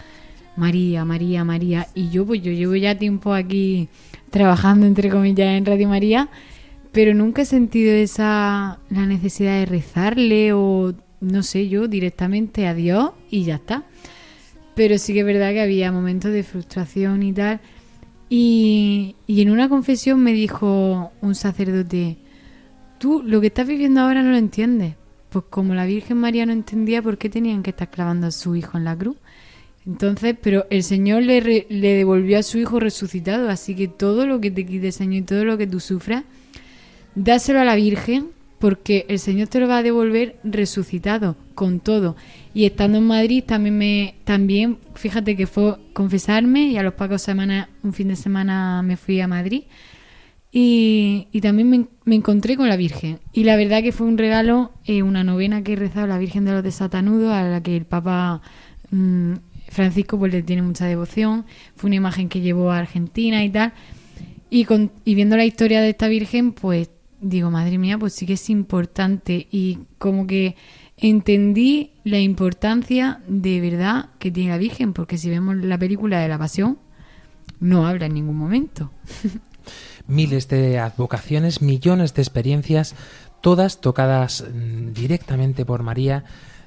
María, María, María. Y yo, pues yo llevo ya tiempo aquí trabajando, entre comillas, en Radio María, pero nunca he sentido esa, la necesidad de rezarle o, no sé, yo directamente a Dios y ya está. Pero sí que es verdad que había momentos de frustración y tal. Y, y en una confesión me dijo un sacerdote, tú lo que estás viviendo ahora no lo entiendes. Pues como la Virgen María no entendía por qué tenían que estar clavando a su hijo en la cruz. Entonces, pero el Señor le, re- le devolvió a su hijo resucitado, así que todo lo que te quite, Señor, y todo lo que tú sufras, dáselo a la Virgen, porque el Señor te lo va a devolver resucitado, con todo. Y estando en Madrid también me, también, fíjate que fue confesarme y a los pocos semanas, un fin de semana me fui a Madrid. Y, y también me, encontré con la Virgen. Y la verdad que fue un regalo, eh, una novena que he rezado la Virgen de los Desatanudos, a la que el Papa mm, Francisco pues le tiene mucha devoción. Fue una imagen que llevó a Argentina y tal. Y, con, y viendo la historia de esta Virgen, pues digo, madre mía, pues sí que es importante. Y como que entendí la importancia de verdad que tiene la Virgen, porque si vemos la película de la Pasión, no habla en ningún momento. [laughs] Miles de advocaciones, millones de experiencias, todas tocadas mm, directamente por María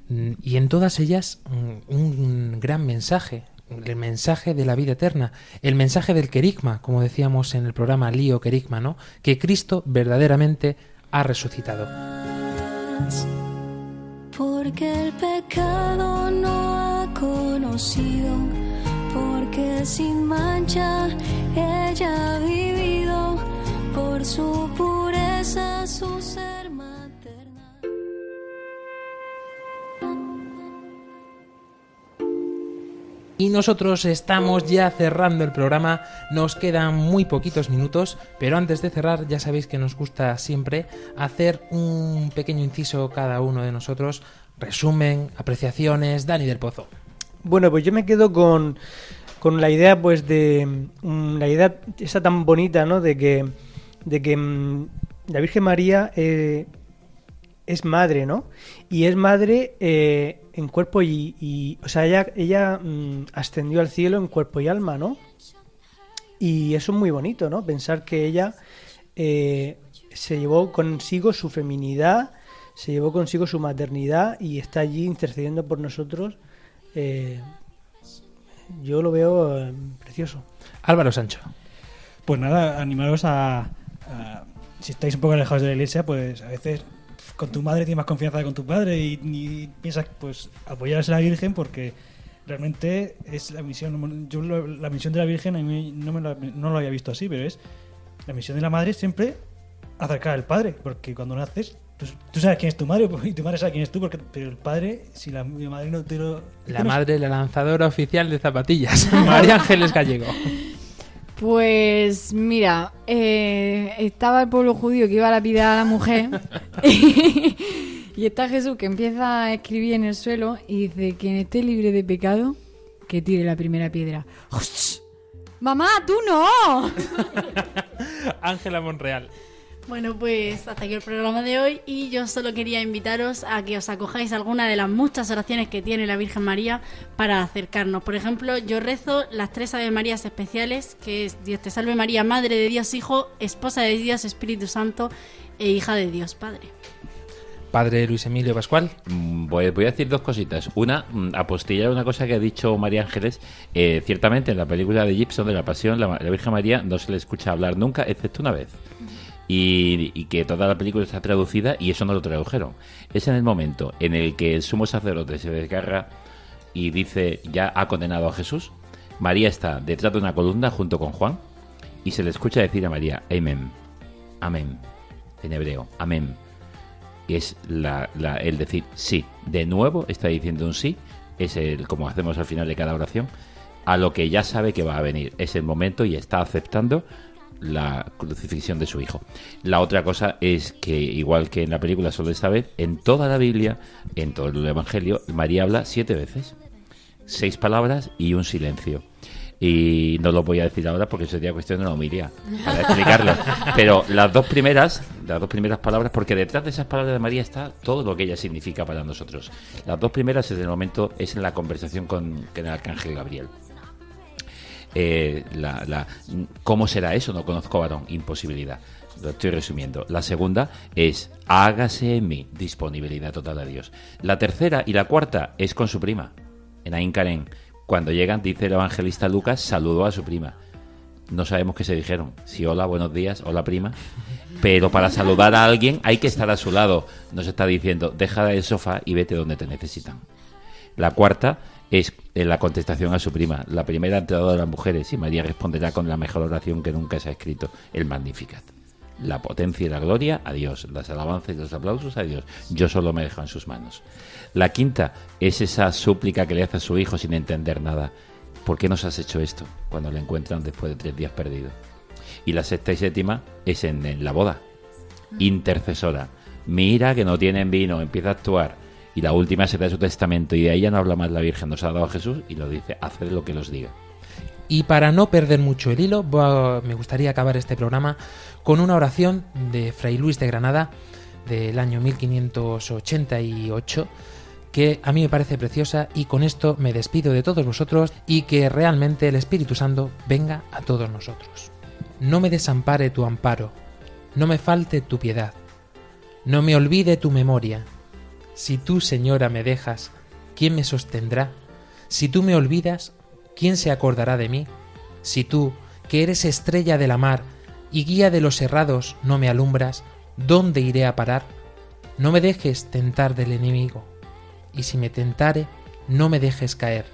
y en todas ellas mm, un gran mensaje, el mensaje de la vida eterna, el mensaje del querigma, como decíamos en el programa Lío Querigma, ¿no? Que Cristo verdaderamente ha resucitado. Porque el pecado no ha conocido, porque sin mancha ella ha vivido, por su pureza, su ser Y nosotros estamos ya cerrando el programa, nos quedan muy poquitos minutos, pero antes de cerrar ya sabéis que nos gusta siempre hacer un pequeño inciso cada uno de nosotros, resumen, apreciaciones, Dani del Pozo. Bueno, pues yo me quedo con, con la idea, pues, de mm, la idea esa tan bonita, ¿no? De que, de que mm, la Virgen María eh, es madre, ¿no? Y es madre eh, en cuerpo y, y- o sea, ella, ella mm, ascendió al cielo en cuerpo y alma, ¿no? Y eso es muy bonito, ¿no? Pensar que ella eh, se llevó consigo su feminidad, se llevó consigo su maternidad y está allí intercediendo por nosotros. eh, yo lo veo eh, precioso. Álvaro Sancho. Pues nada, animaros a, a- Si estáis un poco alejados de la iglesia, pues a veces con tu madre tienes más confianza que con tu padre y, y piensas, pues, apoyarse a la Virgen porque realmente es la misión. Yo lo- la misión de la Virgen a mí no, me la- no lo había visto así, pero es la misión de la madre siempre acercar al padre, porque cuando naces. Tú, tú sabes quién es tu madre [laughs] y tu madre sabe quién es tú, porque, pero el padre, si la mi madre no te lo. La madre, la lanzadora oficial de zapatillas, [laughs] María Ángeles Gallego. [laughs] Pues mira, eh, estaba el pueblo judío que iba a lapidar a la mujer [laughs] y está Jesús que empieza a escribir en el suelo y dice, quien esté libre de pecado, que tire la primera piedra. ¡Mamá, tú no! [laughs] Ángela Monreal. Bueno, pues hasta aquí el programa de hoy y yo solo quería invitaros a que os acojáis a alguna de las muchas oraciones que tiene la Virgen María para acercarnos. Por ejemplo, yo rezo las tres Ave Marías especiales, que es Dios te salve María, Madre de Dios Hijo, Esposa de Dios Espíritu Santo e Hija de Dios Padre. Padre Luis Emilio Pascual. Mm, Voy, voy a decir dos cositas. Una, mm, apostillar una cosa que ha dicho María Ángeles. Eh, ciertamente, en la película de Gibson de la Pasión, la, la Virgen María no se le escucha hablar nunca, excepto una vez. Y, que toda la película está traducida y eso no lo tradujeron. Es en el momento en el que el sumo sacerdote se desgarra y dice ya ha condenado a Jesús. María está detrás de una columna junto con Juan y se le escucha decir a María, Amén, Amén, en hebreo, Amén. Y es la- la- el decir sí. De nuevo está diciendo un sí, es el como hacemos al final de cada oración, a lo que ya sabe que va a venir. Es el momento y está aceptando la crucifixión de su hijo. La otra cosa es que, igual que en la película solo esta vez, en toda la Biblia, en todo el Evangelio, María habla siete veces. Seis palabras y un silencio. Y no lo voy a decir ahora porque sería cuestión de una homilia para explicarlo. [laughs] Pero las dos primeras, las dos primeras palabras, porque detrás de esas palabras de María está todo lo que ella significa para nosotros. Las dos primeras es el momento, es en la conversación con, con el arcángel Gabriel. Eh, la, ¿Cómo será eso? No conozco varón. Imposibilidad. Lo estoy resumiendo. La segunda es hágase en mí. Disponibilidad total a Dios. La tercera y la cuarta es con su prima. En Ain. Cuando llegan, dice el evangelista Lucas, saludó a su prima. No sabemos qué se dijeron. Si hola, buenos días, hola prima. Pero para saludar a alguien hay que estar a su lado. Nos está diciendo, deja el sofá y vete donde te necesitan. La cuarta es eh, la contestación a su prima. La primera entrada de las mujeres y María responderá con la mejor oración que nunca se ha escrito, el Magnificat. La potencia y la gloria a Dios, las alabanzas y los aplausos a Dios. Yo solo me dejo en sus manos. La quinta es esa súplica que le hace a su hijo sin entender nada. ¿Por qué nos has hecho esto? Cuando le encuentran después de tres días perdido. Y la sexta y séptima es en, en la boda. Intercesora. Mira que no tienen vino, empieza a actuar. Y la última se da su testamento y de ahí ya no habla más la Virgen, nos ha dado a Jesús y lo dice, haced lo que los diga. Y para no perder mucho el hilo, me gustaría acabar este programa con una oración de Fray Luis de Granada del año 1588 que a mí me parece preciosa y con esto me despido de todos vosotros y que realmente el Espíritu Santo venga a todos nosotros. No me desampare tu amparo, no me falte tu piedad, no me olvide tu memoria. Si tú, Señora, me dejas, ¿quién me sostendrá? Si tú me olvidas, ¿quién se acordará de mí? Si tú, que eres estrella de la mar y guía de los errados, no me alumbras, ¿dónde iré a parar? No me dejes tentar del enemigo, y si me tentare, no me dejes caer,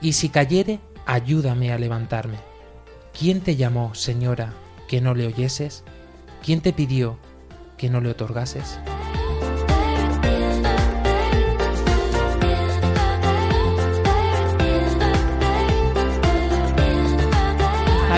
y si cayere, ayúdame a levantarme. ¿Quién te llamó, Señora, que no le oyeses? ¿Quién te pidió que no le otorgases?